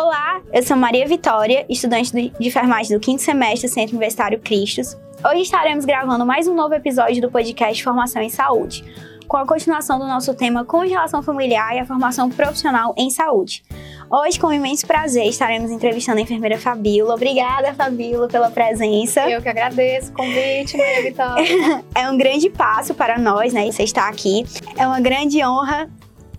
Olá, eu sou Maria Vitória, estudante de enfermagem do quinto semestre do Centro Universitário Cristos. Hoje estaremos gravando mais um novo episódio do podcast Formação em Saúde, com a continuação do nosso tema Congelação Familiar e a Formação Profissional em Saúde. Hoje, com imenso prazer, estaremos entrevistando a enfermeira Fabíola. Obrigada, Fabíola, pela presença. Eu que agradeço o convite, Maria Vitória. é um grande passo para nós, né, você estar aqui. É uma grande honra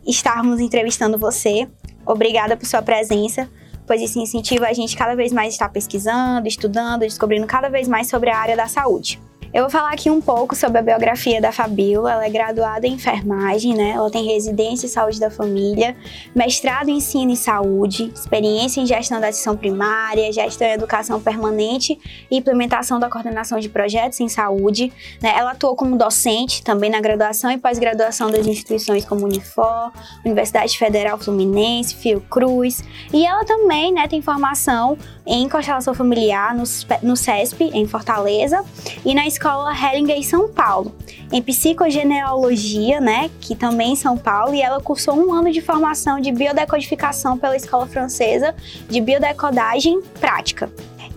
estarmos entrevistando você. Obrigada por sua presença, pois isso incentiva a gente cada vez mais estar pesquisando, estudando, descobrindo cada vez mais sobre a área da saúde. Eu vou falar aqui um pouco sobre a biografia da Fabíola. Ela é graduada em enfermagem, né? Ela tem residência em saúde da família, mestrado em ensino e saúde, experiência em gestão da atenção primária, gestão em educação permanente e implementação da coordenação de projetos em saúde. Né? Ela atuou como docente também na graduação e pós-graduação das instituições como Unifor, Universidade Federal Fluminense, Fiocruz. E ela também né, tem formação em constelação familiar no, no CESP, em Fortaleza, e na escola Hellinger em São Paulo, em psicogenealogia, né, que também em São Paulo, e ela cursou um ano de formação de biodecodificação pela Escola Francesa de Biodecodagem Prática.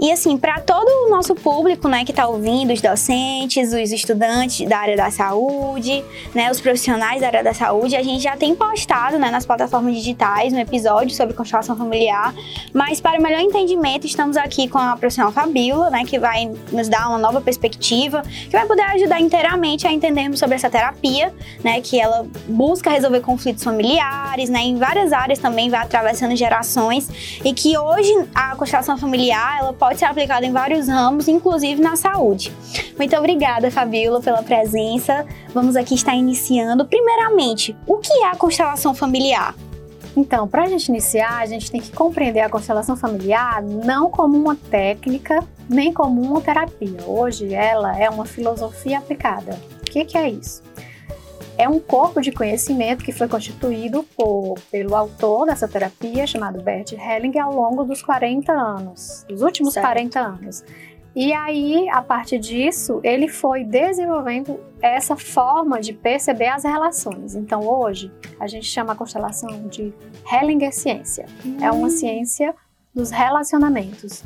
E assim, para todo o nosso público, né, que está ouvindo, os docentes, os estudantes da área da saúde, né, os profissionais da área da saúde, a gente já tem postado, né, nas plataformas digitais um episódio sobre constelação familiar. Mas para o melhor entendimento, estamos aqui com a profissional Fabíola, né, que vai nos dar uma nova perspectiva, que vai poder ajudar inteiramente a entendermos sobre essa terapia, né, que ela busca resolver conflitos familiares, né, em várias áreas também vai atravessando gerações e que hoje a constelação familiar ela pode ser aplicada em vários ramos, inclusive na saúde. Muito obrigada, Fabiola, pela presença. Vamos aqui estar iniciando. Primeiramente, o que é a constelação familiar? Então, para a gente iniciar, a gente tem que compreender a constelação familiar não como uma técnica, nem como uma terapia. Hoje, ela é uma filosofia aplicada. O que, que é isso? É um corpo de conhecimento que foi constituído por, pelo autor dessa terapia, chamado Bert Hellinger, ao longo dos 40 anos, dos últimos certo. 40 anos. E aí, a partir disso, ele foi desenvolvendo essa forma de perceber as relações. Então, hoje, a gente chama a constelação de Hellinger Ciência. Hum. É uma hum. ciência dos relacionamentos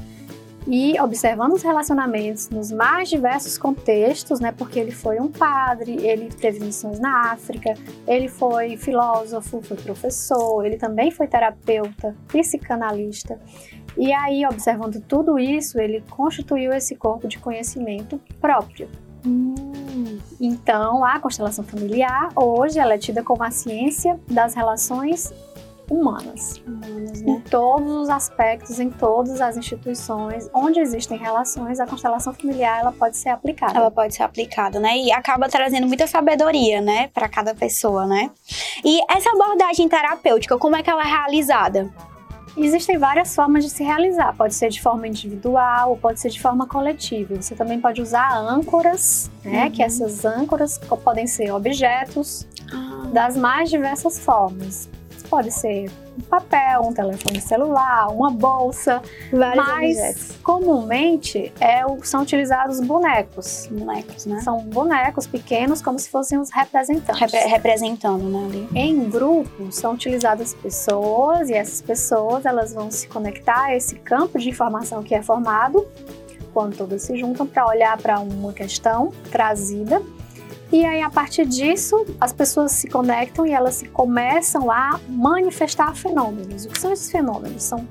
e observando os relacionamentos nos mais diversos contextos, né? Porque ele foi um padre, ele teve missões na África, ele foi filósofo, foi professor, ele também foi terapeuta, psicanalista. E aí, observando tudo isso, ele constituiu esse corpo de conhecimento próprio. Hum. Então, a constelação familiar, hoje, ela é tida como a ciência das relações humanas, humanas né? em todos os aspectos, em todas as instituições onde existem relações, a constelação familiar ela pode ser aplicada. Ela pode ser aplicada, né? E acaba trazendo muita sabedoria, né, para cada pessoa, né? E essa abordagem terapêutica, como é que ela é realizada? Existem várias formas de se realizar. Pode ser de forma individual ou pode ser de forma coletiva. Você também pode usar âncoras, né? Uhum. Que essas âncoras podem ser objetos ah. das mais diversas formas. Pode ser um papel, um telefone celular, uma bolsa, Vários mas objetos. comumente é, são utilizados bonecos. Bonecos, né? São bonecos pequenos, como se fossem os representantes. Repre representando, né? Ali. Em grupo são utilizadas pessoas e essas pessoas elas vão se conectar a esse campo de informação que é formado quando todas se juntam para olhar para uma questão trazida e aí, a partir disso, as pessoas se conectam e elas se começam a manifestar fenômenos. O que são esses fenômenos? São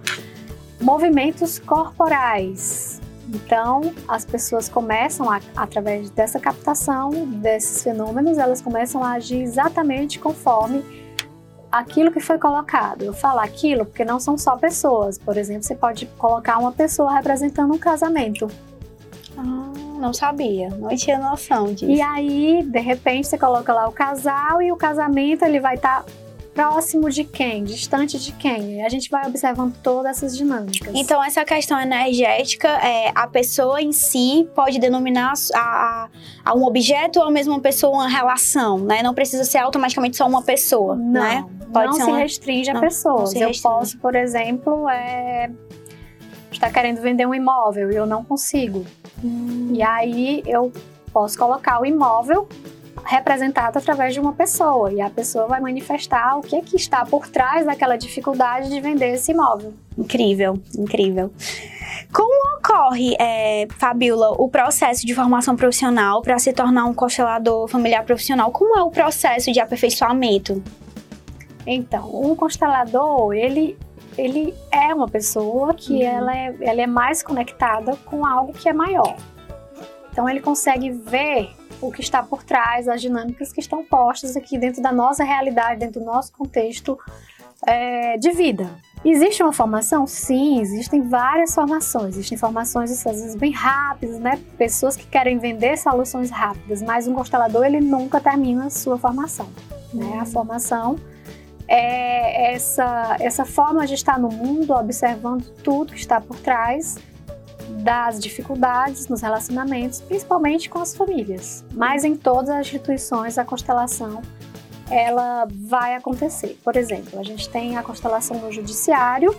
movimentos corporais. Então, as pessoas começam, a, através dessa captação desses fenômenos, elas começam a agir exatamente conforme aquilo que foi colocado. Eu falo aquilo porque não são só pessoas. Por exemplo, você pode colocar uma pessoa representando um casamento. Ah não sabia, não tinha noção disso. E aí, de repente, você coloca lá o casal e o casamento ele vai estar tá próximo de quem, distante de quem. E a gente vai observando todas essas dinâmicas. Então, essa questão energética, é, a pessoa em si pode denominar a, a, a, um objeto ou mesmo uma pessoa uma relação, né? Não precisa ser automaticamente só uma pessoa, não, né? Pode não se uma... restringe a pessoas. Eu posso, por exemplo, é, estar querendo vender um imóvel e eu não consigo. Hum. E aí eu posso colocar o imóvel representado através de uma pessoa e a pessoa vai manifestar o que, que está por trás daquela dificuldade de vender esse imóvel. Incrível, incrível. Como ocorre, é, Fabiola, o processo de formação profissional para se tornar um constelador familiar profissional? Como é o processo de aperfeiçoamento? Então, um constelador, ele, ele é uma pessoa que uhum. ela, é, ela é mais conectada com algo que é maior. Então, ele consegue ver o que está por trás, as dinâmicas que estão postas aqui dentro da nossa realidade, dentro do nosso contexto é, de vida. Existe uma formação? Sim, existem várias formações. Existem formações, às vezes, bem rápidas, né? Pessoas que querem vender soluções rápidas, mas um constelador, ele nunca termina a sua formação. Né? A uhum. formação é essa, essa forma de estar no mundo, observando tudo que está por trás das dificuldades nos relacionamentos, principalmente com as famílias. Mas em todas as instituições, a constelação ela vai acontecer. Por exemplo, a gente tem a constelação no judiciário,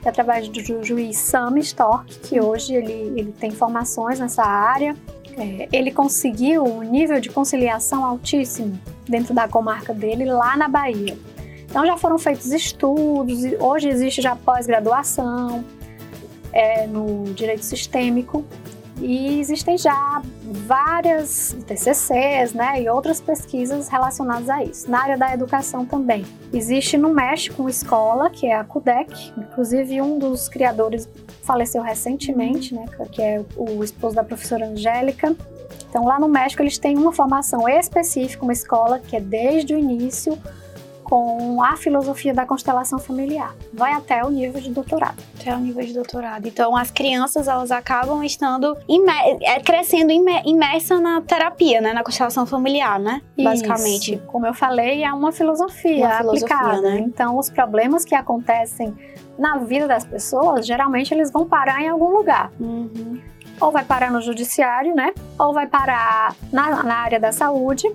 que é através do juiz Sam Stork, que hoje ele, ele tem formações nessa área. É, ele conseguiu um nível de conciliação altíssimo dentro da comarca dele, lá na Bahia. Então já foram feitos estudos, hoje existe já pós-graduação é, no direito sistêmico e existem já várias TCCs né, e outras pesquisas relacionadas a isso. Na área da educação também. Existe no México uma escola, que é a CUDEC, inclusive um dos criadores faleceu recentemente, né, que é o esposo da professora Angélica. Então, lá no México, eles têm uma formação específica, uma escola que é desde o início com a filosofia da constelação familiar. Vai até o nível de doutorado. Até o nível de doutorado. Então, as crianças, elas acabam estando imer é, crescendo imer imersa na terapia, né? Na constelação familiar, né? Isso. Basicamente. Como eu falei, é uma filosofia uma aplicada. Filosofia, né? Então, os problemas que acontecem na vida das pessoas, geralmente eles vão parar em algum lugar. Uhum. Ou vai parar no judiciário, né? Ou vai parar na, na área da saúde,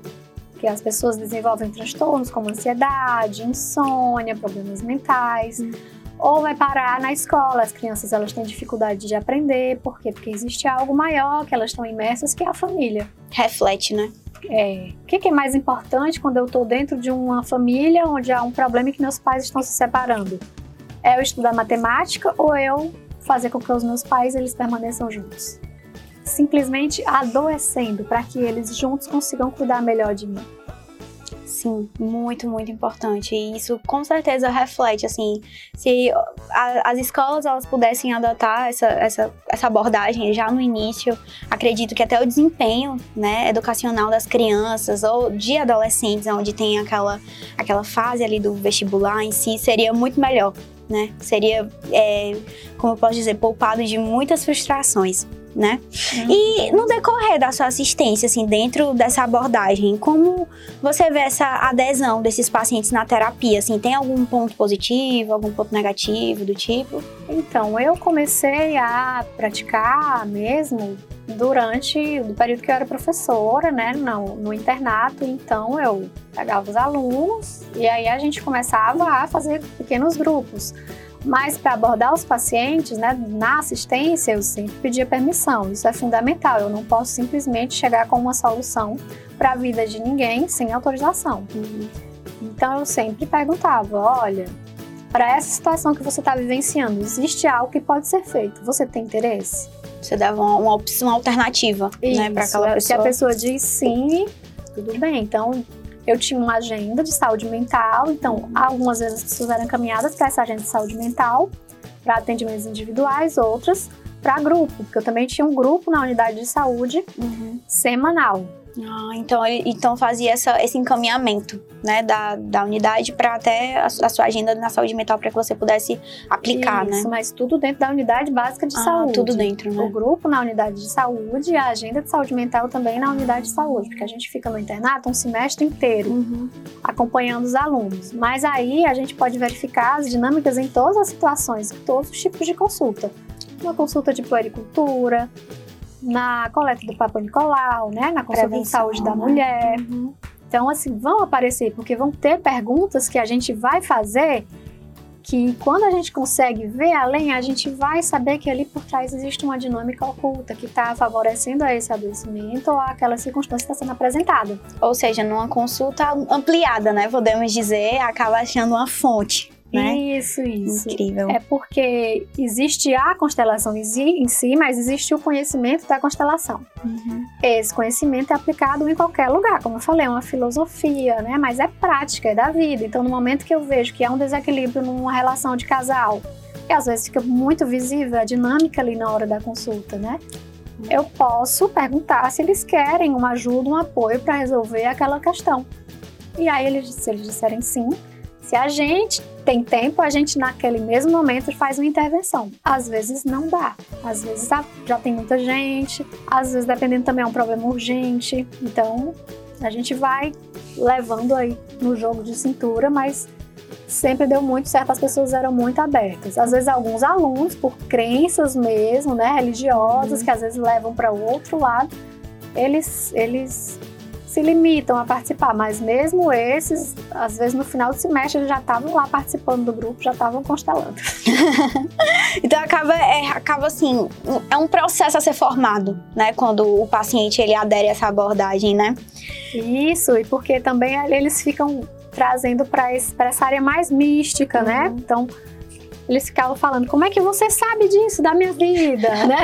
que as pessoas desenvolvem transtornos como ansiedade, insônia, problemas mentais. Hum. Ou vai parar na escola, as crianças elas têm dificuldade de aprender, por quê? Porque existe algo maior que elas estão imersas, que é a família. Reflete, né? É. O que é mais importante quando eu estou dentro de uma família onde há um problema e que meus pais estão se separando? É eu estudar matemática ou eu fazer com que os meus pais eles permaneçam juntos? Simplesmente adoecendo para que eles juntos consigam cuidar melhor de mim. Sim, muito, muito importante. E isso com certeza reflete, assim, se a, as escolas elas pudessem adotar essa, essa, essa abordagem já no início, acredito que até o desempenho né, educacional das crianças ou de adolescentes, onde tem aquela, aquela fase ali do vestibular em si, seria muito melhor. Né? Seria, é, como eu posso dizer, poupado de muitas frustrações né? E no decorrer da sua assistência, assim, dentro dessa abordagem, como você vê essa adesão desses pacientes na terapia? Assim, tem algum ponto positivo, algum ponto negativo do tipo? Então, eu comecei a praticar mesmo durante o período que eu era professora, né, no, no internato. Então, eu pegava os alunos e aí a gente começava a fazer pequenos grupos. Mas para abordar os pacientes, né, na assistência, eu sempre pedia permissão. Isso é fundamental. Eu não posso simplesmente chegar com uma solução para a vida de ninguém sem autorização. Uhum. Então eu sempre perguntava: olha, para essa situação que você está vivenciando, existe algo que pode ser feito? Você tem interesse? Você dava uma, uma opção alternativa, Isso, né, para aquela pessoa. Se a pessoa diz sim, tudo bem. Então eu tinha uma agenda de saúde mental, então algumas vezes as pessoas eram encaminhadas para essa agenda de saúde mental, para atendimentos individuais, outras para grupo, porque eu também tinha um grupo na unidade de saúde uhum. semanal. Ah, então, então fazia essa, esse encaminhamento né, da, da unidade para até a, a, sua agenda na saúde mental para que você pudesse aplicar, Isso, né? mas tudo dentro da unidade básica de ah, saúde. Tudo dentro, né? O grupo na unidade de saúde a agenda de saúde mental também na unidade de saúde, porque a gente fica no internato um semestre inteiro uhum. acompanhando os alunos. Mas aí a gente pode verificar as dinâmicas em todas as situações, todos os tipos de consulta. Uma consulta de puericultura, na coleta do Papa Nicolau, né? Na consulta de saúde da mulher. Uhum. Então, assim, vão aparecer, porque vão ter perguntas que a gente vai fazer que quando a gente consegue ver além, a gente vai saber que ali por trás existe uma dinâmica oculta que está favorecendo a esse adoecimento ou aquela circunstância está sendo apresentada. Ou seja, numa consulta ampliada, né? Podemos dizer, acaba achando uma fonte né? Isso, isso. Incrível. É porque existe a constelação em si, mas existe o conhecimento da constelação. Uhum. Esse conhecimento é aplicado em qualquer lugar, como eu falei, é uma filosofia, né? Mas é prática, é da vida. Então, no momento que eu vejo que há um desequilíbrio numa relação de casal, que às vezes fica muito visível a dinâmica ali na hora da consulta, né? Eu posso perguntar se eles querem uma ajuda, um apoio para resolver aquela questão. E aí, eles, se eles disserem sim, se a gente tem tempo, a gente naquele mesmo momento faz uma intervenção. Às vezes não dá, às vezes já tem muita gente, às vezes dependendo também é um problema urgente. Então a gente vai levando aí no jogo de cintura, mas sempre deu muito certo, as pessoas eram muito abertas. Às vezes alguns alunos, por crenças mesmo, né, religiosas, uhum. que às vezes levam para o outro lado, eles, eles se limitam a participar, mas mesmo esses, às vezes no final do semestre, eles já estavam lá participando do grupo, já estavam constelando. então acaba, é, acaba assim, é um processo a ser formado, né? Quando o paciente ele adere a essa abordagem, né? Isso, e porque também eles ficam trazendo para essa área mais mística, né? uhum. né? Então, eles ficavam falando: como é que você sabe disso da minha vida, né?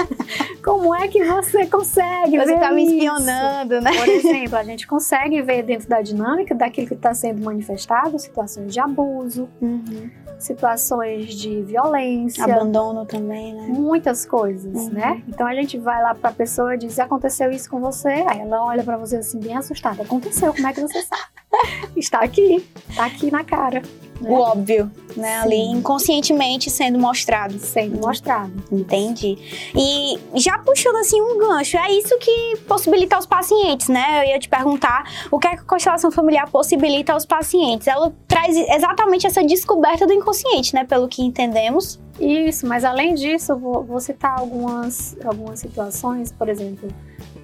como é que você consegue você ver tá me espionando, né? Por exemplo, a gente consegue ver dentro da dinâmica daquilo que está sendo manifestado situações de abuso, uhum. situações de violência, abandono também, né? Muitas coisas, uhum. né? Então a gente vai lá para a pessoa e diz: aconteceu isso com você? Aí ela olha para você assim bem assustada: aconteceu? Como é que você sabe? Está aqui, está aqui na cara né? o óbvio, né? Sim. Ali inconscientemente sendo mostrado. Sendo mostrado. Entendi. E já puxando assim um gancho, é isso que possibilita aos pacientes, né? Eu ia te perguntar o que é que a constelação familiar possibilita aos pacientes. Ela traz exatamente essa descoberta do inconsciente, né? Pelo que entendemos. Isso, mas além disso, vou, vou citar algumas, algumas situações, por exemplo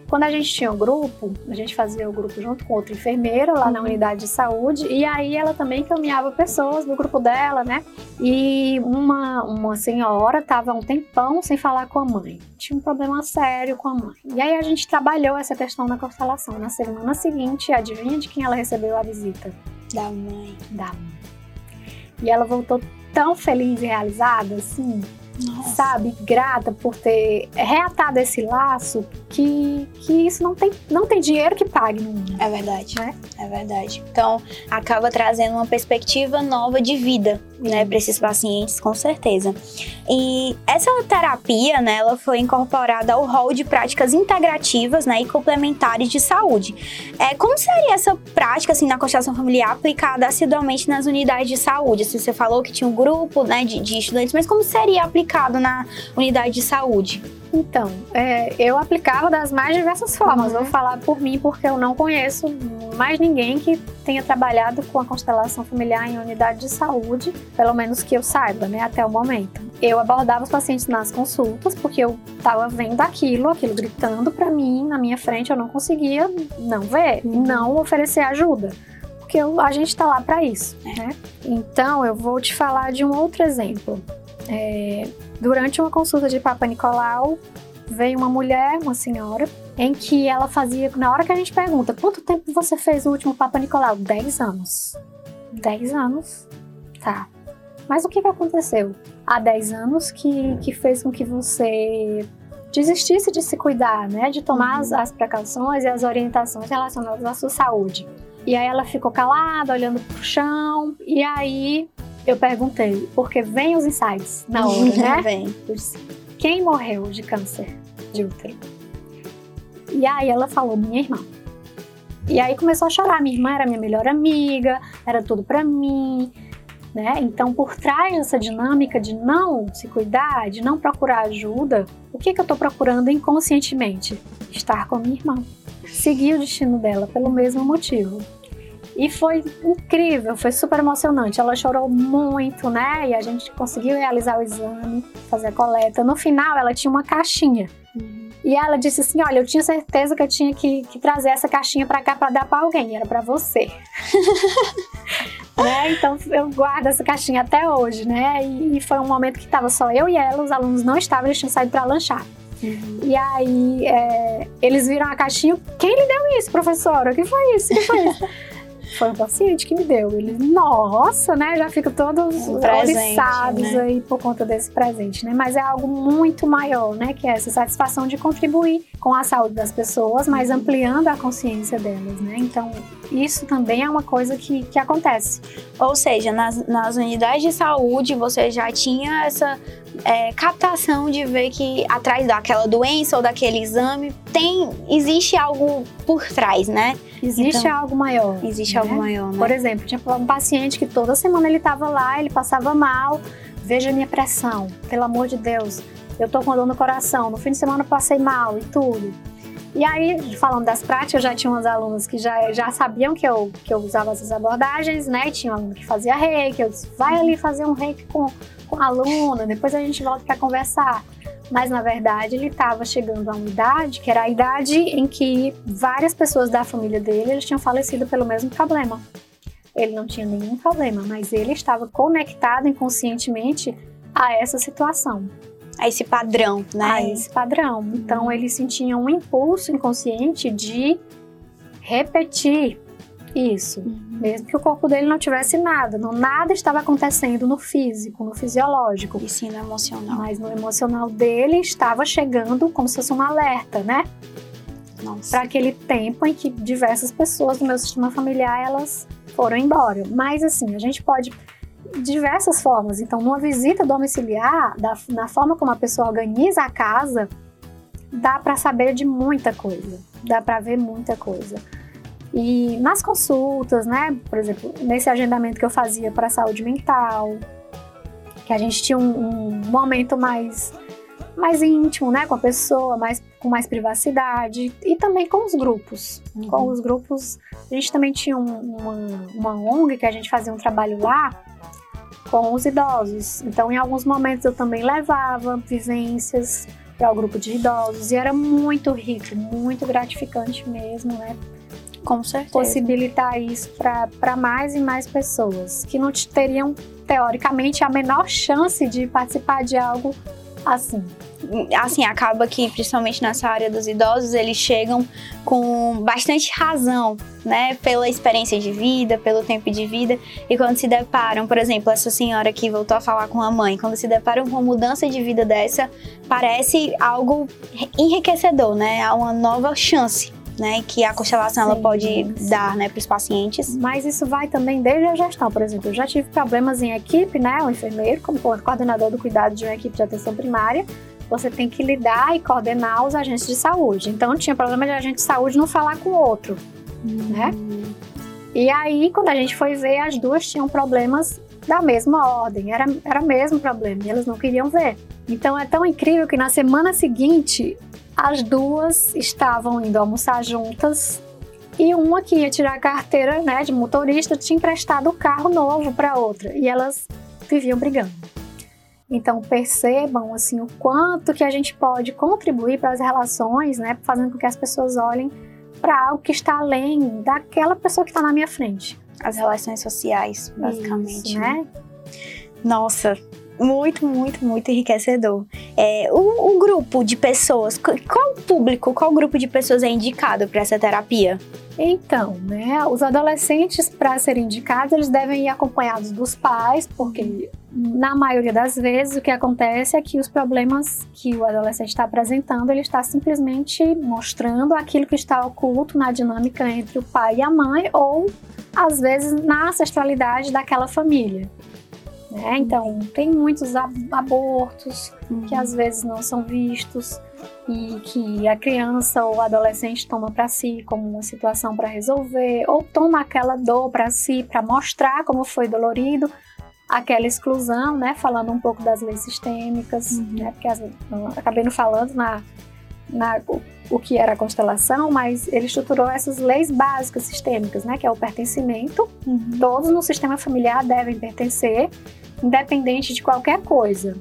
quando a gente tinha o um grupo, a gente fazia o grupo junto com outra enfermeira lá na uhum. unidade de saúde, e aí ela também encaminhava pessoas do grupo dela, né? E uma, uma senhora estava um tempão sem falar com a mãe. Tinha um problema sério com a mãe. E aí a gente trabalhou essa questão da constelação. Na semana seguinte, adivinha de quem ela recebeu a visita? Da mãe. Da mãe. E ela voltou tão feliz e realizada, assim, nossa. sabe, grata por ter reatado esse laço, que, que isso não tem, não tem dinheiro que pague no mundo. É verdade, né? É verdade. Então, acaba trazendo uma perspectiva nova de vida, né, para esses pacientes, com certeza. E essa terapia, né, ela foi incorporada ao rol de práticas integrativas, né, e complementares de saúde. É, como seria essa prática, assim, na constelação familiar aplicada assiduamente nas unidades de saúde? Assim, você falou que tinha um grupo, né, de, de estudantes, mas como seria aplicado aplicado na unidade de saúde? Então, é, eu aplicava das mais diversas formas. Uhum. Vou falar por mim porque eu não conheço mais ninguém que tenha trabalhado com a constelação familiar em unidade de saúde, pelo menos que eu saiba, né, até o momento. Eu abordava os pacientes nas consultas porque eu estava vendo aquilo, aquilo gritando para mim na minha frente, eu não conseguia não ver, uhum. não oferecer ajuda porque a gente está lá para isso, né? Então eu vou te falar de um outro exemplo. É, durante uma consulta de Papa Nicolau, veio uma mulher, uma senhora, em que ela fazia, na hora que a gente pergunta, quanto tempo você fez o último Papa Nicolau? 10 anos. 10 anos? Tá. Mas o que, que aconteceu? Há 10 anos que, que fez com que você desistisse de se cuidar, né? De tomar as, as precauções e as orientações relacionadas à sua saúde. E aí ela ficou calada, olhando pro chão, e aí eu perguntei, porque vem os insights na hora, né? vem. Quem morreu de câncer de útero? E aí ela falou, minha irmã. E aí começou a chorar. Minha irmã era minha melhor amiga, era tudo para mim, né? Então, por trás dessa dinâmica de não se cuidar, de não procurar ajuda, o que, que eu tô procurando inconscientemente? Estar com a minha irmã. Seguir o destino dela pelo mesmo motivo. E foi incrível, foi super emocionante. Ela chorou muito, né? E a gente conseguiu realizar o exame, fazer a coleta. No final, ela tinha uma caixinha. Uhum. E ela disse assim: Olha, eu tinha certeza que eu tinha que, que trazer essa caixinha para cá para dar para alguém, era para você. né? Então eu guardo essa caixinha até hoje, né? E, e foi um momento que estava só eu e ela, os alunos não estavam, eles tinham saído para lanchar. Uhum. E aí é, eles viram a caixinha. Quem lhe deu isso, professora? O que foi isso? O que foi isso? foi um paciente que me deu. Eles, nossa, né? Já ficam todos um oriçados né? aí por conta desse presente, né? Mas é algo muito maior, né? Que é essa satisfação de contribuir com a saúde das pessoas, mas ampliando a consciência delas, né? Então, isso também é uma coisa que, que acontece. Ou seja, nas, nas unidades de saúde você já tinha essa é, captação de ver que atrás daquela doença ou daquele exame tem existe algo por trás, né? Existe então, algo maior. Existe né? algo maior, né? Por exemplo, tinha um paciente que toda semana ele estava lá, ele passava mal, veja a minha pressão, pelo amor de Deus, eu tô com dor no coração, no fim de semana eu passei mal e tudo. E aí, falando das práticas, já tinha umas alunas que já, já sabiam que eu, que eu usava essas abordagens, né? Tinha um aluno que fazia reiki, eu disse, vai ali fazer um reiki com, com a aluna, depois a gente volta para conversar. Mas na verdade ele estava chegando a uma idade que era a idade em que várias pessoas da família dele eles tinham falecido pelo mesmo problema. Ele não tinha nenhum problema, mas ele estava conectado inconscientemente a essa situação a esse padrão, né? A esse padrão. Então uhum. ele sentia um impulso inconsciente de repetir isso, uhum. mesmo que o corpo dele não tivesse nada, não nada estava acontecendo no físico, no fisiológico, e sim no emocional. Mas no emocional dele estava chegando como se fosse um alerta, né? Para aquele tempo em que diversas pessoas do meu sistema familiar elas foram embora. Mas assim, a gente pode diversas formas. Então, numa visita domiciliar, da, na forma como a pessoa organiza a casa, dá para saber de muita coisa, dá para ver muita coisa. E nas consultas, né, por exemplo, nesse agendamento que eu fazia para saúde mental, que a gente tinha um, um momento mais mais íntimo, né, com a pessoa, mais com mais privacidade e também com os grupos. Uhum. Com os grupos, a gente também tinha um, uma, uma ONG que a gente fazia um trabalho lá com os idosos. Então, em alguns momentos eu também levava vivências para o grupo de idosos e era muito rico, muito gratificante mesmo, né? Com certeza. Possibilitar isso para mais e mais pessoas que não teriam, teoricamente, a menor chance de participar de algo assim assim, acaba que, principalmente nessa área dos idosos, eles chegam com bastante razão, né? Pela experiência de vida, pelo tempo de vida. E quando se deparam, por exemplo, essa senhora que voltou a falar com a mãe, quando se deparam com uma mudança de vida dessa, parece algo enriquecedor, né? Há uma nova chance né, que a constelação sim, ela pode sim. dar, né, para os pacientes. Mas isso vai também desde a gestão, por exemplo, eu já tive problemas em equipe, né, o enfermeiro como coordenador do cuidado de uma equipe de atenção primária, você tem que lidar e coordenar os agentes de saúde. Então tinha problema de agente de saúde não falar com o outro, uhum. né? E aí, quando a gente foi ver, as duas tinham problemas da mesma ordem, era, era o mesmo problema, e elas não queriam ver. Então é tão incrível que na semana seguinte, as duas estavam indo almoçar juntas e uma que ia tirar a carteira né, de motorista tinha emprestado o carro novo para outra e elas viviam brigando. Então percebam assim o quanto que a gente pode contribuir para as relações, né, fazendo com que as pessoas olhem para algo que está além daquela pessoa que está na minha frente. As relações sociais, basicamente, Isso, né? Nossa, muito, muito, muito enriquecedor. É, o, o, grupo de pessoas, qual público, qual grupo de pessoas é indicado para essa terapia? Então, né, os adolescentes, para serem indicados, eles devem ir acompanhados dos pais, porque na maioria das vezes o que acontece é que os problemas que o adolescente está apresentando, ele está simplesmente mostrando aquilo que está oculto na dinâmica entre o pai e a mãe, ou às vezes na ancestralidade daquela família. Né? Então, tem muitos abortos uhum. que às vezes não são vistos e que a criança ou adolescente toma para si como uma situação para resolver, ou toma aquela dor para si para mostrar como foi dolorido, aquela exclusão, né? Falando um pouco das leis sistêmicas, uhum. né? Porque as, acabei não falando na, na o, o, que era a constelação, mas ele estruturou essas leis básicas sistêmicas, né? Que é o pertencimento. Uhum. Todos no sistema familiar devem pertencer independente de qualquer coisa.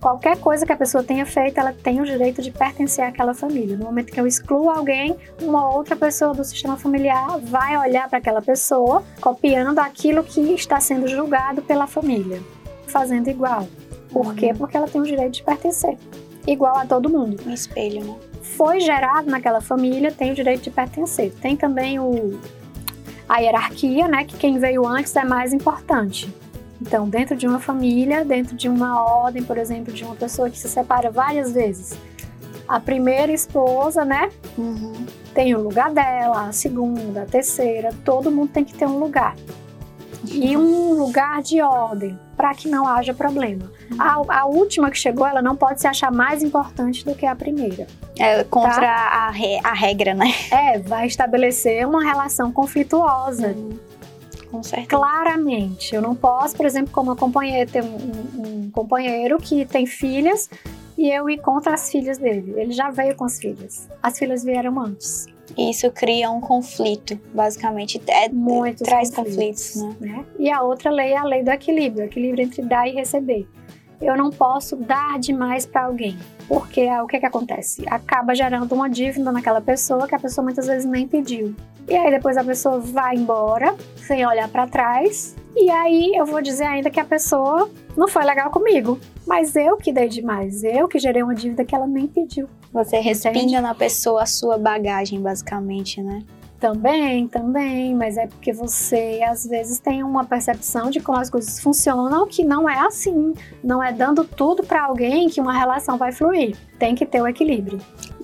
qualquer coisa que a pessoa tenha feito, ela tem o direito de pertencer àquela família. No momento que eu excluo alguém, uma outra pessoa do sistema familiar vai olhar para aquela pessoa, copiando aquilo que está sendo julgado pela família, fazendo igual. Por quê? Uhum. Porque ela tem o direito de pertencer, igual a todo mundo. Um espelho, né? Foi gerado naquela família, tem o direito de pertencer. Tem também o, a hierarquia, né? Que quem veio antes é mais importante. Então, dentro de uma família, dentro de uma ordem, por exemplo, de uma pessoa que se separa várias vezes, a primeira esposa, né? Uhum. Tem o lugar dela, a segunda, a terceira, todo mundo tem que ter um lugar. E um lugar de ordem, para que não haja problema. Uhum. A, a, última que chegou, ela não pode se achar mais importante do que a primeira. É contra tá? a, re, a regra, né? É, vai estabelecer uma relação conflituosa. Uhum com certeza. Claramente. Eu não posso, por exemplo, como companheiro, ter um, um, companheiro que tem filhas e eu ir contra as filhas dele. Ele já veio com as filhas. As filhas vieram antes. Isso cria um conflito, basicamente. É, Muitos traz conflitos, conflitos né? né? E a outra lei é a lei do equilíbrio, equilíbrio entre dar e receber. Eu não posso dar demais para alguém, porque o que, que acontece? Acaba gerando uma dívida naquela pessoa que a pessoa muitas vezes nem pediu. E aí depois a pessoa vai embora sem olhar para trás. E aí eu vou dizer ainda que a pessoa não foi legal comigo, mas eu que dei demais, eu que gerei uma dívida que ela nem pediu. Você respinga na pessoa a sua bagagem, basicamente, né? Também, também, mas é porque você às vezes tem uma percepção de como as coisas funcionam que não é assim. Não é dando tudo para alguém que uma relação vai fluir. Tem que ter o equilíbrio.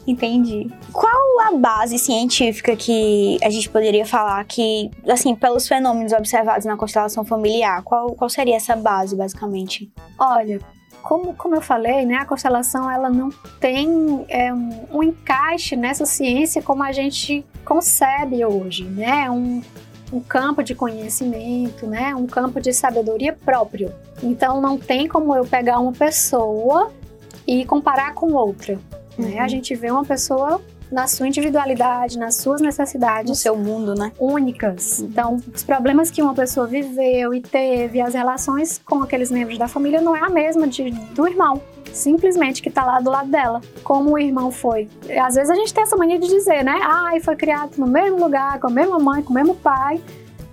Entendi. Qual a base científica que a gente poderia falar que, assim, pelos fenômenos observados na constelação familiar, qual, qual seria essa base, basicamente? Olha, como, como eu falei, né, a constelação ela não tem é, um, um, encaixe nessa ciência como a gente concebe hoje, né? Um, um campo de conhecimento, né? Um campo de sabedoria próprio. Então não tem como eu pegar uma pessoa e comparar com outra. Uhum. Né? A uhum. gente vê uma pessoa na sua individualidade, nas suas necessidades. No seu mundo, né? Únicas. Então, os problemas que uma pessoa viveu e teve, as relações com aqueles membros da família não é a mesma de, do irmão. Simplesmente que tá lá do lado dela. Como o irmão foi. Às vezes a gente tem essa mania de dizer, né? Ai, ah, foi criado no mesmo lugar, com a mesma mãe, com o mesmo pai.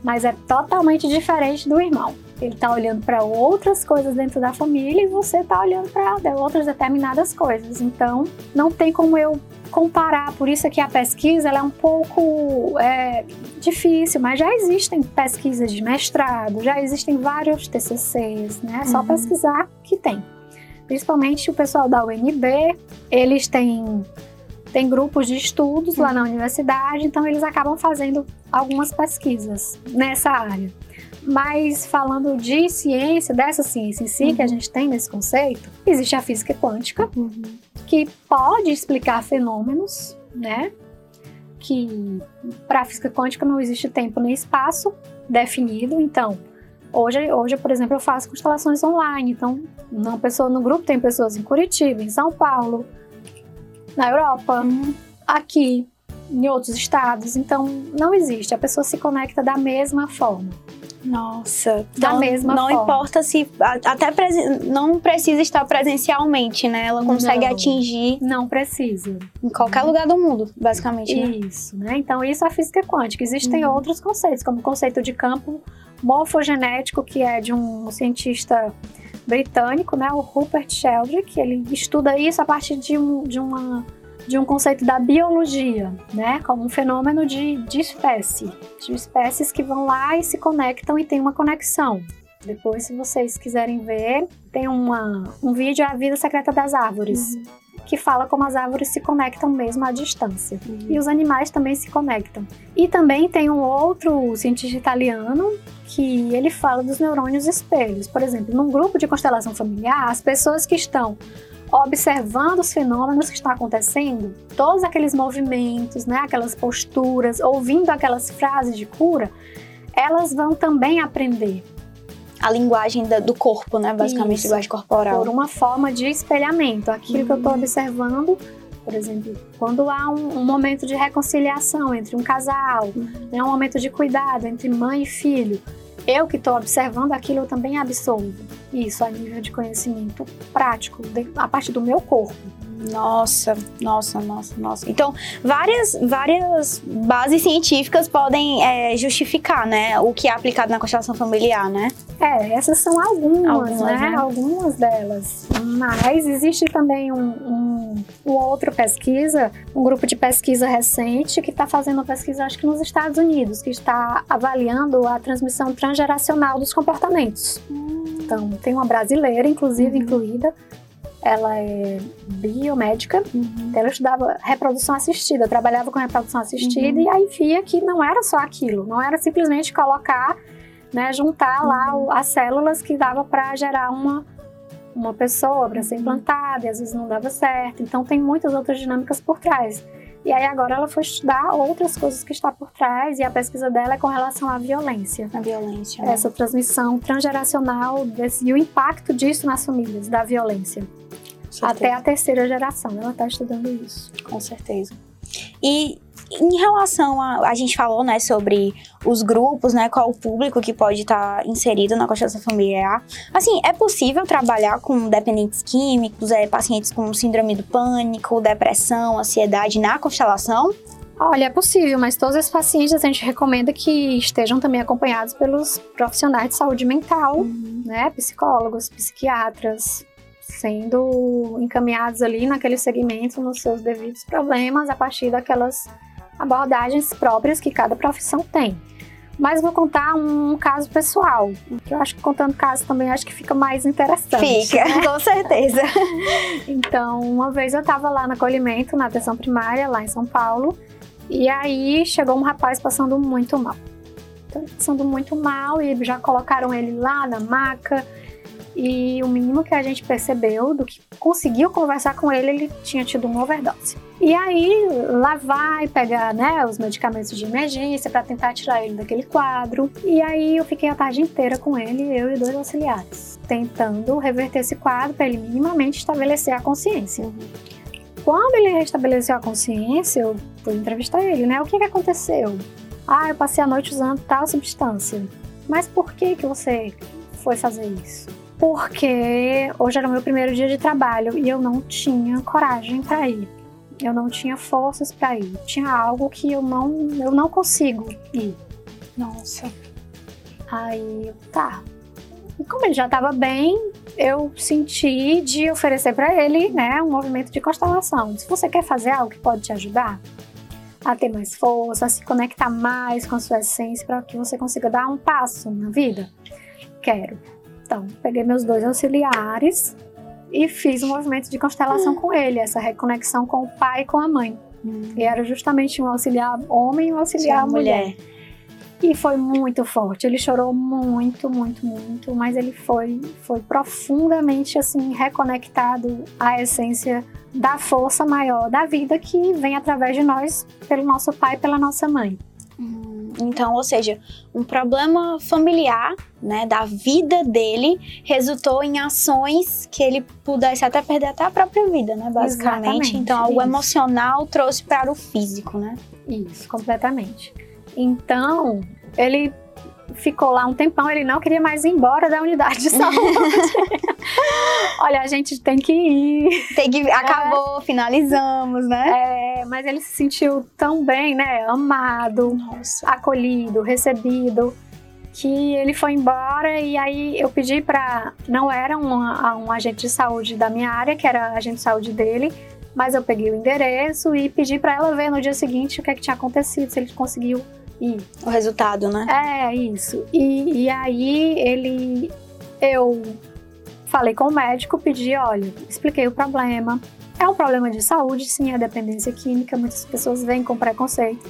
Mas é totalmente diferente do irmão. Ele está olhando para outras coisas dentro da família e você está olhando para outras determinadas coisas. Então, não tem como eu comparar. Por isso que a pesquisa é um pouco é, difícil, mas já existem pesquisas de mestrado, já existem vários TCCs, né? É só uhum. pesquisar que tem. Principalmente o pessoal da UNB, eles têm tem grupos de estudos lá na universidade, então eles acabam fazendo algumas pesquisas nessa área. Mas falando de ciência, dessa ciência em si uhum. que a uhum. gente tem nesse conceito, existe a física quântica, uhum. que pode explicar fenômenos, né? Que para a física quântica não existe tempo nem espaço definido, então Hoje, hoje, por exemplo, eu faço constelações online. Então, uma pessoa no grupo tem pessoas em Curitiba, em São Paulo, na Europa, uhum. aqui, em outros estados. Então, não existe. A pessoa se conecta da mesma forma. Nossa, da então, mesma não forma. importa se até não precisa estar presencialmente, né? Ela consegue não, atingir. Não precisa. Em qualquer lugar do mundo, basicamente. Né? Isso, né? Então isso é a física quântica. Existem uhum. outros conceitos, como o conceito de campo morfogenético, que é de um cientista britânico, né? O Rupert Sheldrake. Ele estuda isso a partir de, um, de uma de um conceito da biologia, né, como um fenômeno de, de espécie, de espécies que vão lá e se conectam e tem uma conexão. Depois, se vocês quiserem ver, tem uma, um vídeo A Vida Secreta das Árvores, uhum. que fala como as árvores se conectam mesmo à distância. Uhum. E os animais também se conectam. E também tem um outro cientista italiano que ele fala dos neurônios espelhos. Por exemplo, num grupo de constelação familiar, as pessoas que estão observando os fenômenos que estão acontecendo, todos aqueles movimentos, né, aquelas posturas, ouvindo aquelas frases de cura, elas vão também aprender. A linguagem do corpo, né? Basicamente, Isso, linguagem corporal. Por uma forma de espelhamento. Aquilo uhum. que eu estou observando, por exemplo, quando há um, um, momento de reconciliação entre um casal, uhum. né, um momento de cuidado entre mãe e filho, eu que estou observando aquilo, eu também absolvo. Isso a nível de conhecimento prático, a partir do meu corpo. Nossa, nossa, nossa, nossa. Então, várias, várias bases científicas podem é, justificar, né, o que é aplicado na constelação familiar, né? É, essas são algumas, algumas né? né? Algumas delas. Mas existe também um, um, um outra pesquisa, um grupo de pesquisa recente que está fazendo uma pesquisa, acho que nos Estados Unidos, que está avaliando a transmissão transgeracional dos comportamentos. Hum. Então, tem uma brasileira, inclusive, uhum. incluída, ela é biomédica, uhum. ela estudava reprodução assistida, trabalhava com reprodução assistida uhum. e aí via que não era só aquilo, não era simplesmente colocar, né, juntar uhum. lá as células que dava para gerar uma uma pessoa para ser uhum. implantada, e às vezes não dava certo. Então tem muitas outras dinâmicas por trás. E aí agora ela foi estudar outras coisas que está por trás e a pesquisa dela é com relação à violência. A violência. Né? Essa transmissão transgeracional desse, e o impacto disso nas famílias, da violência até a terceira geração. Ela está estudando isso. Com certeza. E em relação a. A gente falou, né, sobre os grupos, né? Qual o público que pode estar tá inserido na constelação familiar. Assim, é possível trabalhar com dependentes químicos, é, pacientes com síndrome do pânico, depressão, ansiedade na constelação? Olha, é possível, mas todos esses pacientes a gente recomenda que estejam também acompanhados pelos profissionais de saúde mental, uhum. né? Psicólogos, psiquiatras, sendo encaminhados ali naquele segmento nos seus devidos problemas a partir daquelas abordagens próprias que cada profissão tem. Mas vou contar um caso pessoal, que eu acho que contando caso também acho que fica mais interessante. Fica, né? com certeza. então, uma vez eu estava lá no acolhimento, na atenção primária, lá em São Paulo, e aí chegou um rapaz passando muito mal. Passando muito mal e já colocaram ele lá na maca, e o mínimo que a gente percebeu do que conseguiu conversar com ele, ele tinha tido uma overdose. E aí lá vai pegar né, os medicamentos de emergência para tentar tirar ele daquele quadro. E aí eu fiquei a tarde inteira com ele, eu e dois auxiliares, tentando reverter esse quadro para ele minimamente estabelecer a consciência. Quando ele restabeleceu a consciência, eu fui entrevistar ele, né? O que, que aconteceu? Ah, eu passei a noite usando tal substância. Mas por que que você foi fazer isso? Porque hoje era o meu primeiro dia de trabalho e eu não tinha coragem para ir. Eu não tinha forças para ir. Tinha algo que eu não, eu não consigo ir. Nossa. Aí, tá. E como ele já estava bem, eu senti de oferecer para ele, né, um movimento de constelação. Se você quer fazer algo que pode te ajudar a ter mais força, a se conectar mais com a sua essência para que você consiga dar um passo na vida, quero. Então, peguei meus dois auxiliares e fiz um movimento de constelação com ele, essa reconexão com o pai e com a mãe. Hum. E era justamente um auxiliar homem e um auxiliar mulher. mulher. E foi muito forte. Ele chorou muito, muito, muito, mas ele foi, foi profundamente assim reconectado à essência da força maior da vida que vem através de nós, pelo nosso pai e pela nossa mãe. Então, ou seja, um problema familiar, né, da vida dele, resultou em ações que ele pudesse até perder até a própria vida, né, basicamente. Exatamente, então, algo isso. emocional trouxe para o físico, né? Isso, completamente. Então, ele ficou lá um tempão, ele não queria mais ir embora da unidade de saúde. Olha, a gente tem que ir. Tem que acabou, é. finalizamos, né? É, mas ele se sentiu tão bem, né? Amado, Nossa. acolhido, recebido, que ele foi embora e aí eu pedi para não era um, um agente de saúde da minha área, que era agente de saúde dele, mas eu peguei o endereço e pedi para ela ver no dia seguinte o que, é que tinha acontecido, se ele conseguiu ir. O resultado, né? É, isso. E, e aí ele. Eu falei com o médico, pedi, olha, expliquei o problema. É um problema de saúde, sim, é dependência química, muitas pessoas vêm com preconceito.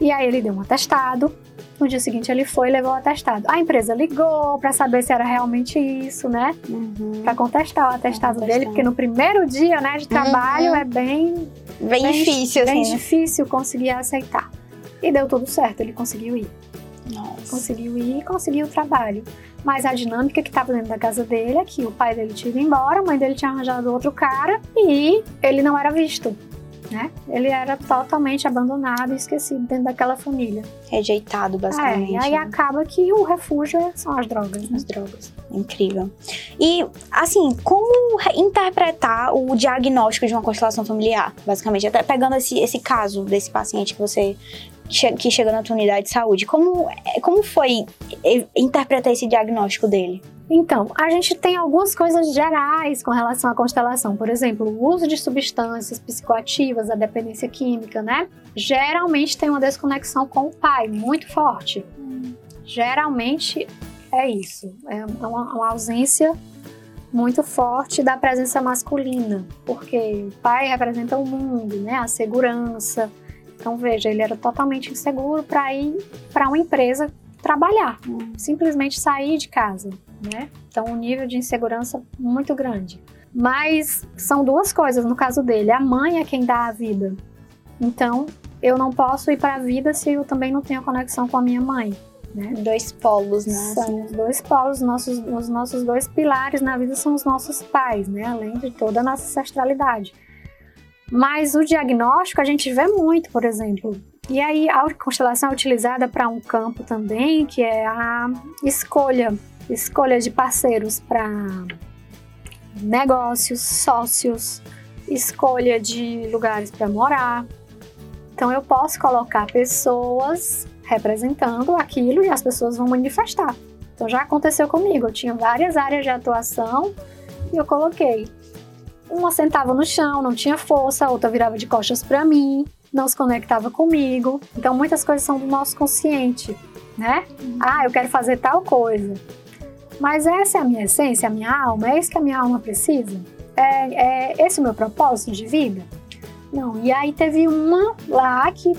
E aí ele deu um atestado. No dia seguinte ele foi e levou o atestado. A empresa ligou para saber se era realmente isso, né? Uhum. Para contestar o atestado dele, porque no primeiro dia, né, de trabalho uhum. é bem bem, bem difícil, bem assim, né? difícil conseguir aceitar. E deu tudo certo, ele conseguiu ir. Nossa. Conseguiu ir e conseguiu o trabalho. Mas a dinâmica que estava dentro da casa dele é que o pai dele tinha ido embora, a mãe dele tinha arranjado outro cara e ele não era visto. né? Ele era totalmente abandonado e esquecido dentro daquela família. Rejeitado, basicamente. É, e aí né? acaba que o refúgio são as drogas, né? As drogas. Incrível. E, assim, como re- interpretar o diagnóstico de uma constelação familiar? Basicamente, até pegando esse, esse caso desse paciente que você que chegou na tua unidade de saúde, como, é- como foi eh, interpretar esse diagnóstico dele? Então, a gente tem algumas coisas gerais com relação à constelação. Por exemplo, o uso de substâncias psicoativas, a dependência química, né? Geralmente tem uma desconexão com o pai muito forte. Geralmente é isso. É uma, uma ausência muito forte da presença masculina, porque o pai representa o mundo, né? A segurança. Então, veja, ele era totalmente inseguro para ir para uma empresa trabalhar, simplesmente sair de casa, né? Então, um nível de insegurança muito grande. Mas são duas coisas no caso dele. A mãe é quem dá a vida. Então, eu não posso ir para a vida se eu também não tenho conexão com a minha mãe. Né? Dois polos, né? São os dois polos, nossos, os nossos dois pilares na vida são os nossos pais, né? Além de toda a nossa ancestralidade. Mas o diagnóstico a gente vê muito, por exemplo. E aí a constelação é utilizada para um campo também, que é a escolha, escolha de parceiros para negócios, sócios, escolha de lugares para morar. Então eu posso colocar pessoas representando aquilo e as pessoas vão manifestar. Então já aconteceu comigo, eu tinha várias áreas de atuação e eu coloquei. Uma sentava no chão, não tinha força, a outra virava de costas para mim, não se conectava comigo. Então muitas coisas são do nosso consciente, né? Ah, eu quero fazer tal coisa. Mas essa é a minha essência, a minha alma, é isso que a minha alma precisa? É, é esse o meu propósito de vida? Não, e aí teve uma lá que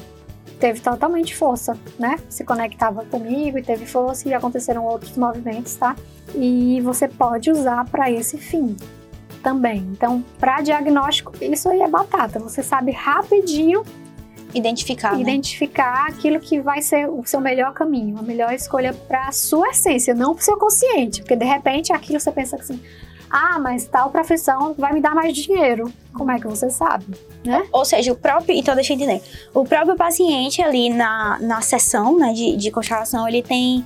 teve totalmente força, né? Se conectava comigo e teve força e aconteceram outros movimentos, tá? E você pode usar para esse fim também. Então, para diagnóstico, isso aí é batata. Você sabe rapidinho Identificar, né? identificar aquilo que vai ser o seu melhor caminho, a melhor escolha para a sua essência, não para o seu consciente, porque de repente aquilo você pensa assim, ah, mas tal profissão vai me dar mais dinheiro. Como é que você sabe, né? Ou seja, o próprio. Então, deixa eu entender. O próprio paciente ali na, na sessão né, de, de constelação, ele tem.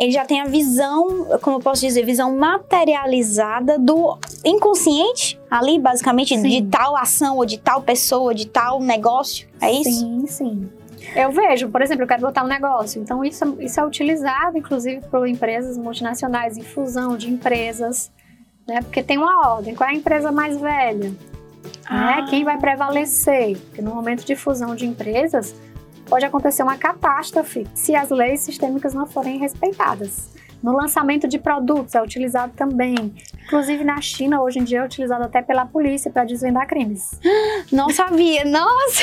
Ele já tem a visão, como eu posso dizer, visão materializada do inconsciente ali, basicamente, Sim. de tal ação, ou de tal pessoa, de tal negócio. É isso? Sim, sim. Eu vejo, por exemplo, eu quero botar um negócio. Então, isso, isso é utilizado, inclusive, por empresas multinacionais, em fusão de empresas, né? Porque tem uma ordem. Qual é a empresa mais velha? Ah. né? Quem vai prevalecer? Porque no momento de fusão de empresas, pode acontecer uma catástrofe se as leis sistêmicas não forem respeitadas. No lançamento de produtos é utilizado também. Inclusive na China, hoje em dia, é utilizado até pela polícia para desvendar crimes. Não sabia, nossa!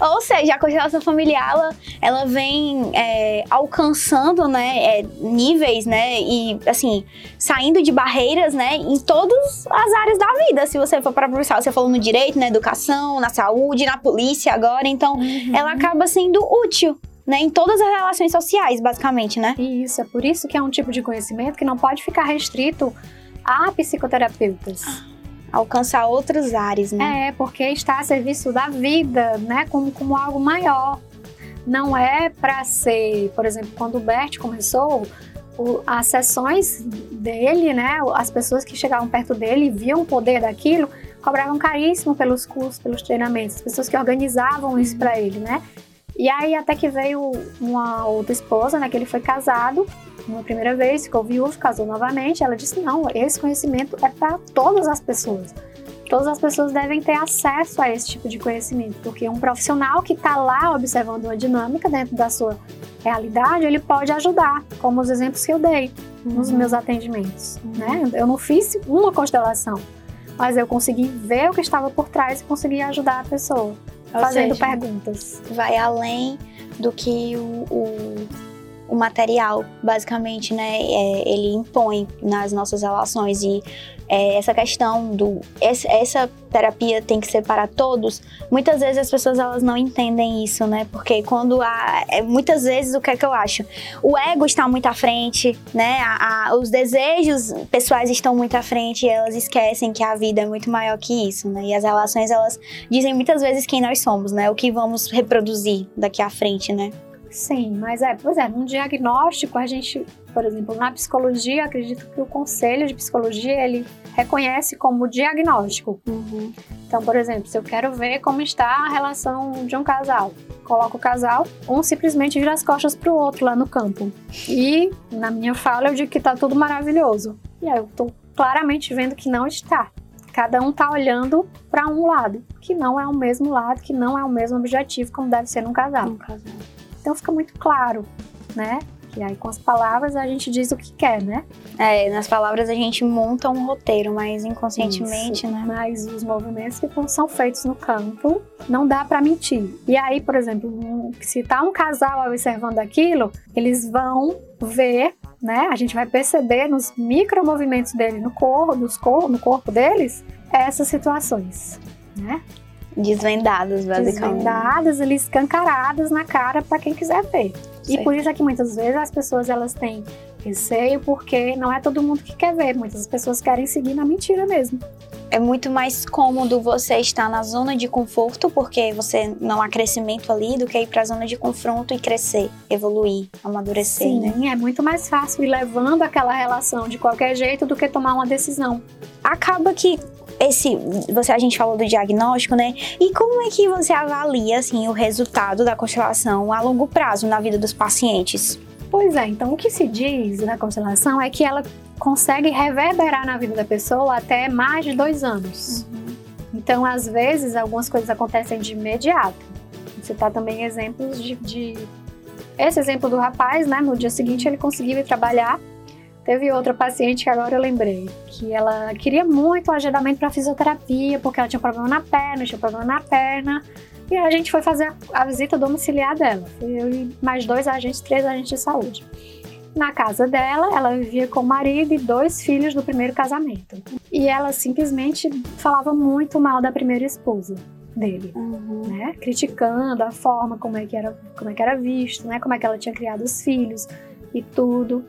Ou seja, a constelação familiar, ela, ela vem é, alcançando, né, é, níveis, né, e, assim, saindo de barreiras, né, em todas as áreas da vida. Se você for para pensar, você falou no direito, na educação, na saúde, na polícia agora, então ela acaba sendo útil, né, em todas as relações sociais, basicamente, né? Isso, é por isso que é um tipo de conhecimento que não pode ficar restrito a psicoterapeutas. Alcançar outras áreas, né? É, porque está a serviço da vida, né? Como, como algo maior. Não é para ser, por exemplo, quando o Bert começou, as sessões dele, né? As pessoas que chegavam perto dele e viam o poder daquilo, cobravam caríssimo pelos cursos, pelos treinamentos, as pessoas que organizavam isso para ele, né? E aí até que veio uma outra esposa, né? Que ele foi casado uma primeira vez, ficou viúvo, casou novamente. Ela disse: não, esse conhecimento é para todas as pessoas. Todas as pessoas devem ter acesso a esse tipo de conhecimento, porque um profissional que está lá observando uma dinâmica dentro da sua realidade, ele pode ajudar, como os exemplos que eu dei nos meus atendimentos. Né? Eu não fiz uma constelação, mas eu consegui ver o que estava por trás e consegui ajudar a pessoa, Ou fazendo seja, perguntas. vai além do que o, o, o material, basicamente, né? É, ele impõe nas nossas relações e é, essa questão do essa, essa, terapia tem que ser para todos. Muitas vezes as pessoas elas não entendem isso, né? Porque quando há, é, muitas vezes o que é que eu acho? O ego está muito à frente, né? A, a, os desejos pessoais estão muito à frente e elas esquecem que a vida é muito maior que isso, né? E as relações elas dizem muitas vezes quem nós somos, né? O que vamos reproduzir daqui à frente, né? Sim, mas é, pois é, num diagnóstico a gente, por exemplo, na psicologia, acredito que o conselho de psicologia ele reconhece como diagnóstico. Uhum. Então, por exemplo, se eu quero ver como está a relação de um casal, coloco o casal, um simplesmente vira as costas pro outro lá no campo. E na minha fala eu digo que tá tudo maravilhoso. E aí eu tô claramente vendo que não está. Cada um tá olhando para um lado, que não é o mesmo lado, que não é o mesmo objetivo como deve ser num casal. Um casal. Então fica muito claro, né? E aí com as palavras a gente diz o que quer, né? É, nas palavras a gente monta um roteiro, mas inconscientemente, Isso. né? Mas os movimentos que são feitos no campo, não dá para mentir. E aí, por exemplo, se tá um casal observando aquilo, eles vão ver, né? A gente vai perceber nos micromovimentos dele no corpo, nos cor no corpo deles, essas situações, né? Desvendadas, basicamente. Desvendadas, ali escancaradas na cara para quem quiser ver. E por isso é que muitas vezes as pessoas elas têm receio porque não é todo mundo que quer ver. Muitas pessoas querem seguir na mentira mesmo. É muito mais cômodo você estar na zona de conforto, porque você não há crescimento ali, do que ir para a zona de confronto e crescer, evoluir, amadurecer. Sim, né? é muito mais fácil ir levando aquela relação de qualquer jeito do que tomar uma decisão. Acaba que esse, você a gente falou do diagnóstico, né? E como é que você avalia assim o resultado da constelação a longo prazo na vida dos pacientes? Pois é, então o que se diz na constelação é que ela consegue reverberar na vida da pessoa até mais de dois anos. Uhum. Então, às vezes, algumas coisas acontecem de imediato. Você tá também exemplos de, de, Esse exemplo do rapaz, né? No dia seguinte ele conseguiu ir trabalhar Teve outra paciente que agora eu lembrei, que ela queria muito o agendamento para fisioterapia, porque ela tinha problema na perna, tinha problema na perna. E a gente foi fazer a visita domiciliar dela. Eu e mais dois agentes, três agentes de saúde. Na casa dela, ela vivia com o marido e dois filhos do primeiro casamento. E ela simplesmente falava muito mal da primeira esposa dele, uhum. né? Criticando a forma como é que era, como é que era visto, né? Como é que ela tinha criado os filhos e tudo.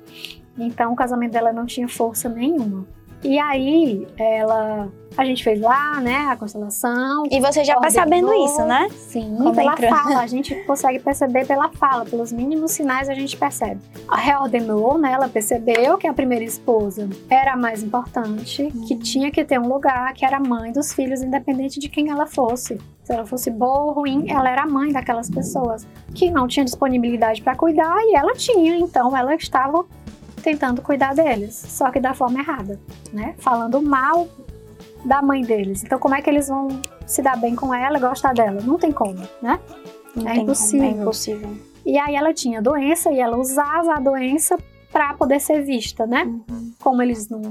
Então o casamento dela não tinha força nenhuma. E aí, ela. A gente fez lá, né, a constelação. E você já tá sabendo isso, né? Sim, Como pela entra... fala. A gente consegue perceber pela fala, pelos mínimos sinais a gente percebe. A reordenou, né? Ela percebeu que a primeira esposa era a mais importante, hum. que tinha que ter um lugar, que era mãe dos filhos, independente de quem ela fosse. Se ela fosse boa ou ruim, ela era mãe daquelas pessoas que não tinha disponibilidade para cuidar e ela tinha, então ela estava tentando cuidar deles, só que da forma errada, né? Falando mal da mãe deles. Então, como é que eles vão se dar bem com ela, gostar dela? Não tem como, né? Não é impossível. Como, é impossível. E aí ela tinha doença e ela usava a doença para poder ser vista, né? Uhum. Como eles não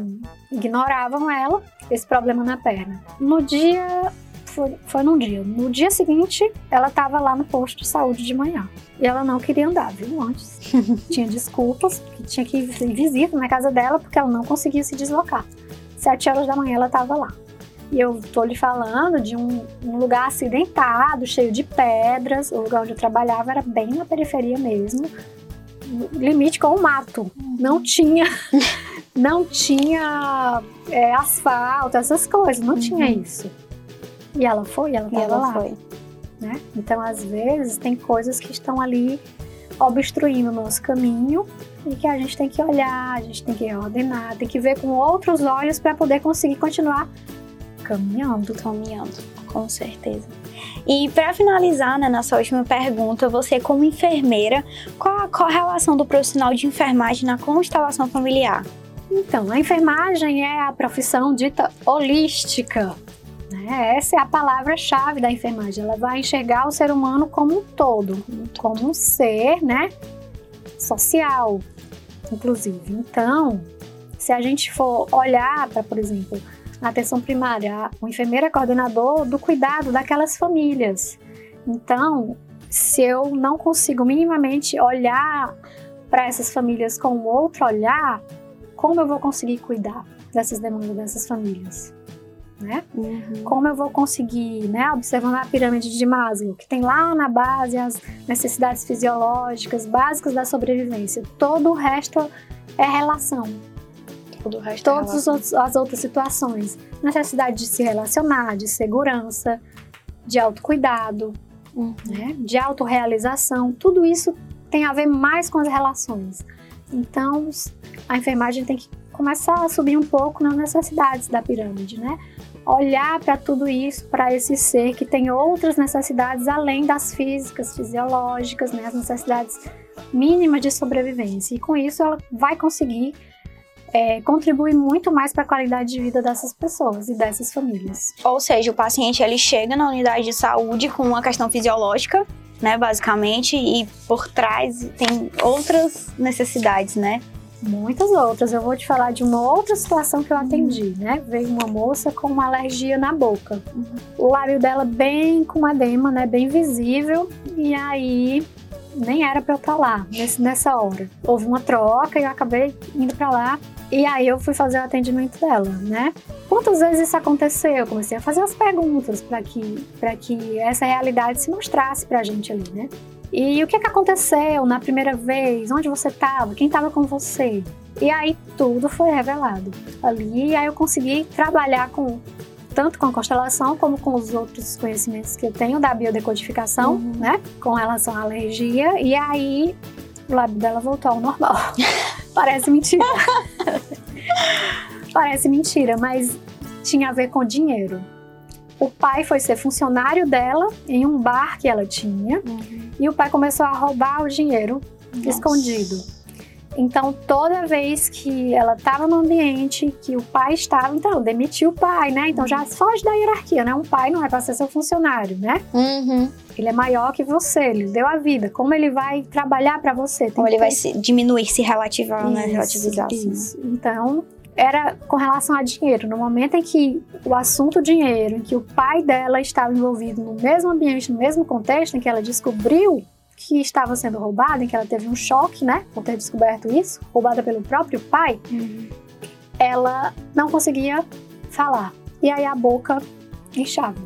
ignoravam ela, esse problema na perna. No dia foi, foi num dia. No dia seguinte, ela estava lá no posto de saúde de manhã. E ela não queria andar, viu? Antes. tinha desculpas, que tinha que ir visita na casa dela porque ela não conseguia se deslocar. Sete horas da manhã ela estava lá. E eu tô lhe falando de um, um, lugar acidentado, cheio de pedras. O lugar onde eu trabalhava era bem na periferia mesmo. Limite com o mato. Não tinha. não tinha é, asfalto, essas coisas. Não uhum. tinha isso. E ela foi, ela estava lá. Foi. Né? Então, às vezes, tem coisas que estão ali obstruindo o nosso caminho e que a gente tem que olhar, a gente tem que ordenar, tem que ver com outros olhos para poder conseguir continuar caminhando. Caminhando, com certeza. E para finalizar, né, nossa última pergunta, você como enfermeira, qual a correlação do profissional de enfermagem na constelação familiar? Então, a enfermagem é a profissão dita holística, né? Essa é a palavra-chave da enfermagem. Ela vai enxergar o ser humano como um todo, como um ser, né? Social, inclusive. Então, se a gente for olhar para, por exemplo, a atenção primária, o enfermeiro é coordenador do cuidado daquelas famílias. Então, se eu não consigo minimamente olhar para essas famílias com outro olhar, como eu vou conseguir cuidar dessas demandas dessas famílias? Né? Uhum. Como eu vou conseguir, né, observando a pirâmide de Maslow, que tem lá na base as necessidades fisiológicas básicas da sobrevivência. Todo o resto é relação. Todo o resto Todas é as outras situações. Necessidade de se relacionar, de segurança, de autocuidado, uhum. né, de autorrealização. Tudo isso tem a ver mais com as relações. Então, a enfermagem tem que começar a subir um pouco nas necessidades da pirâmide, né? Olhar para tudo isso, para esse ser que tem outras necessidades além das físicas, fisiológicas, né, as necessidades mínimas de sobrevivência. E com isso ela vai conseguir é, contribuir muito mais para a qualidade de vida dessas pessoas e dessas famílias. Ou seja, o paciente ele chega na unidade de saúde com uma questão fisiológica, né, basicamente, e por trás tem outras necessidades, né? Muitas outras. Eu vou te falar de uma outra situação que eu atendi, né? Veio uma moça com uma alergia na boca. O lábio dela bem com edema, né? Bem visível. E aí nem era para eu estar lá nesse, nessa hora. Houve uma troca e eu acabei indo para lá. E aí eu fui fazer o atendimento dela, né? Quantas vezes isso aconteceu? Eu comecei a fazer as perguntas para que, que essa realidade se mostrasse para a gente ali, né? E o que, que aconteceu na primeira vez? Onde você estava? Quem estava com você? E aí tudo foi revelado ali. E aí eu consegui trabalhar com tanto com a constelação como com os outros conhecimentos que eu tenho da biodecodificação, uhum. né? Com relação à alergia. E aí o lábio dela voltou ao normal. Parece mentira. Parece mentira, mas tinha a ver com dinheiro. O pai foi ser funcionário dela em um bar que ela tinha. Uhum e o pai começou a roubar o dinheiro Nossa. escondido. Então, toda vez que ela estava no ambiente que o pai estava, então, demitiu o pai, né? Então, já foge da hierarquia, né? Um pai não é para ser seu funcionário, né? Uhum. Ele é maior que você, ele deu a vida. Como ele vai trabalhar para você? Como ele ter... vai se diminuir, se relativar, né? isso, né? Relativizar. Assim. Isso. Então, era com relação a dinheiro. No momento em que o assunto dinheiro, em que o pai dela estava envolvido no mesmo ambiente, no mesmo contexto, em que ela descobriu que estava sendo roubada, em que ela teve um choque, né, por ter descoberto isso, roubada pelo próprio pai, uhum. ela não conseguia falar. E aí a boca inchava.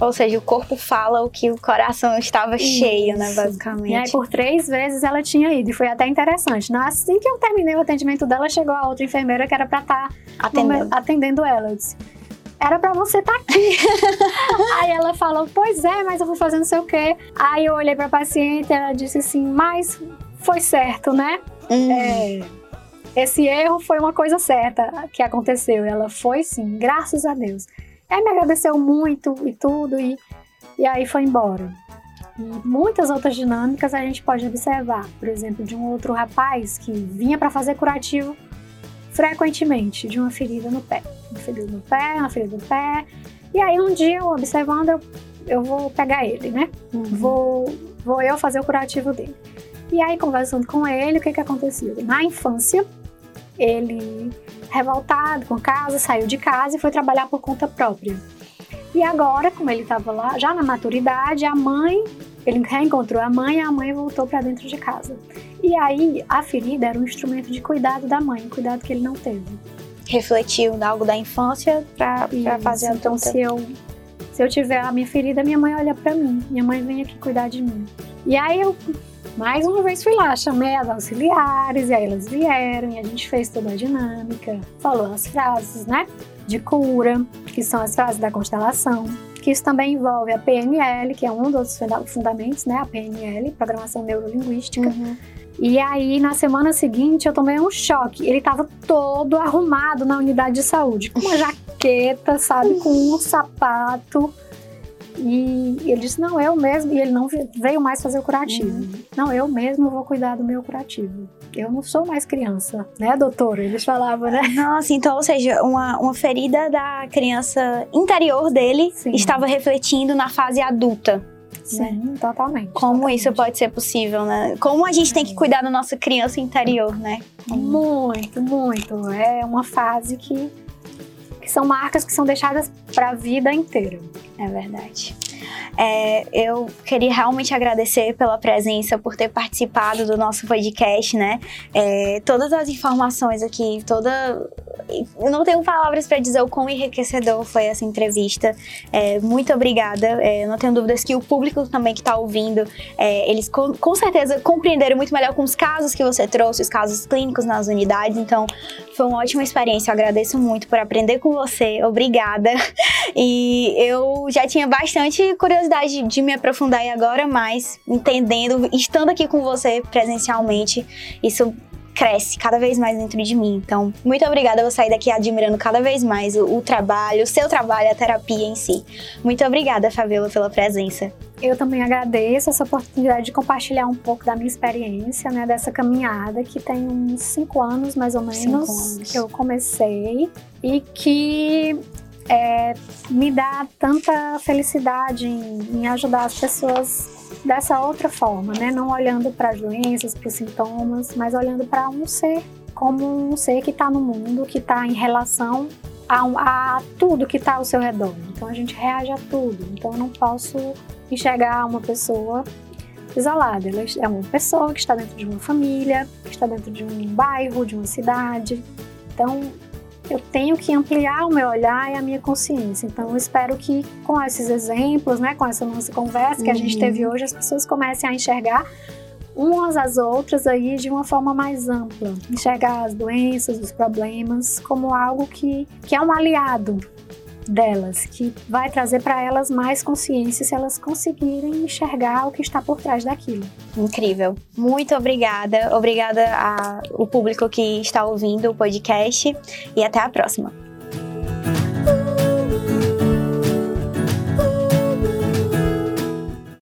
Ou seja, o corpo fala o que o coração estava Isso. cheio, né, basicamente. E aí, por três vezes ela tinha ido, e foi até interessante. Assim que eu terminei o atendimento dela, chegou a outra enfermeira que era para estar tá atendendo. atendendo ela. Eu disse, era para você estar tá aqui. aí ela falou, pois é, mas eu vou fazer não sei o quê. Aí eu olhei para a paciente e ela disse assim, mas foi certo, né? Hum. É, esse erro foi uma coisa certa que aconteceu. Ela foi sim, graças a Deus. Aí me agradeceu muito e tudo, e, e aí foi embora. E muitas outras dinâmicas a gente pode observar. Por exemplo, de um outro rapaz que vinha para fazer curativo frequentemente de uma ferida no pé. Uma ferida no pé, uma ferida no pé. E aí um dia, eu observando, eu, eu vou pegar ele, né? Uhum. Vou, vou eu fazer o curativo dele. E aí, conversando com ele, o que que aconteceu? Na infância, ele revoltado com casa, saiu de casa e foi trabalhar por conta própria. E agora, como ele estava lá, já na maturidade, a mãe, ele reencontrou a mãe e a mãe voltou para dentro de casa. E aí, a ferida era um instrumento de cuidado da mãe, cuidado que ele não teve. Refletiu algo da infância para fazer a Então, se eu, se eu tiver a minha ferida, minha mãe olha para mim, minha mãe vem aqui cuidar de mim. E aí eu mais uma vez fui lá, chamei as auxiliares, e aí elas vieram e a gente fez toda a dinâmica, falou as frases, né? De cura, que são as frases da constelação, que isso também envolve a PNL, que é um dos fundamentos, né? A PNL, Programação Neurolinguística. Uhum. E aí, na semana seguinte, eu tomei um choque. Ele estava todo arrumado na unidade de saúde, com uma jaqueta, sabe, com um sapato e ele disse: Não, eu mesmo. E ele não veio mais fazer o curativo. Uhum. Não, eu mesmo vou cuidar do meu curativo. Eu não sou mais criança, né, doutora? Eles falavam, né? Nossa, então, ou seja, uma, uma ferida da criança interior dele Sim. estava refletindo na fase adulta. Sim, né? totalmente. Como totalmente. isso pode ser possível, né? Como a gente tem que cuidar da nossa criança interior, né? Muito, muito. É uma fase que, que são marcas que são deixadas para a vida inteira. É verdade. É, eu queria realmente agradecer pela presença, por ter participado do nosso podcast, né? É, todas as informações aqui, toda. Eu não tenho palavras para dizer o quão enriquecedor foi essa entrevista. É, muito obrigada. É, não tenho dúvidas que o público também que está ouvindo, é, eles com, com certeza compreenderam muito melhor com os casos que você trouxe, os casos clínicos nas unidades. Então, foi uma ótima experiência. Eu agradeço muito por aprender com você. Obrigada. E eu já tinha bastante curiosidade de me aprofundar agora mais, entendendo, estando aqui com você presencialmente, isso cresce cada vez mais dentro de mim. Então, muito obrigada. Eu vou sair daqui admirando cada vez mais o, o trabalho, o seu trabalho, a terapia em si. Muito obrigada, Fabiola, pela presença. Eu também agradeço essa oportunidade de compartilhar um pouco da minha experiência, né, dessa caminhada que tem uns cinco anos mais ou menos que eu comecei e que é, me dá tanta felicidade em, em ajudar as pessoas dessa outra forma, né? Não olhando para as doenças, para os sintomas, mas olhando para um ser como um ser que está no mundo, que está em relação a, a tudo que está ao seu redor. Então a gente reage a tudo. Então eu não posso enxergar uma pessoa isolada. Ela é uma pessoa que está dentro de uma família, que está dentro de um bairro, de uma cidade. Então eu tenho que ampliar o meu olhar e a minha consciência. Então, eu espero que com esses exemplos, né, com essa nossa conversa que a gente teve uhum. hoje, as pessoas comecem a enxergar umas às outras aí de uma forma mais ampla, enxergar as doenças, os problemas como algo que, que é um aliado delas, que vai trazer para elas mais consciência se elas conseguirem enxergar o que está por trás daquilo. Incrível. Muito obrigada. Obrigada ao público que está ouvindo o podcast e até a próxima.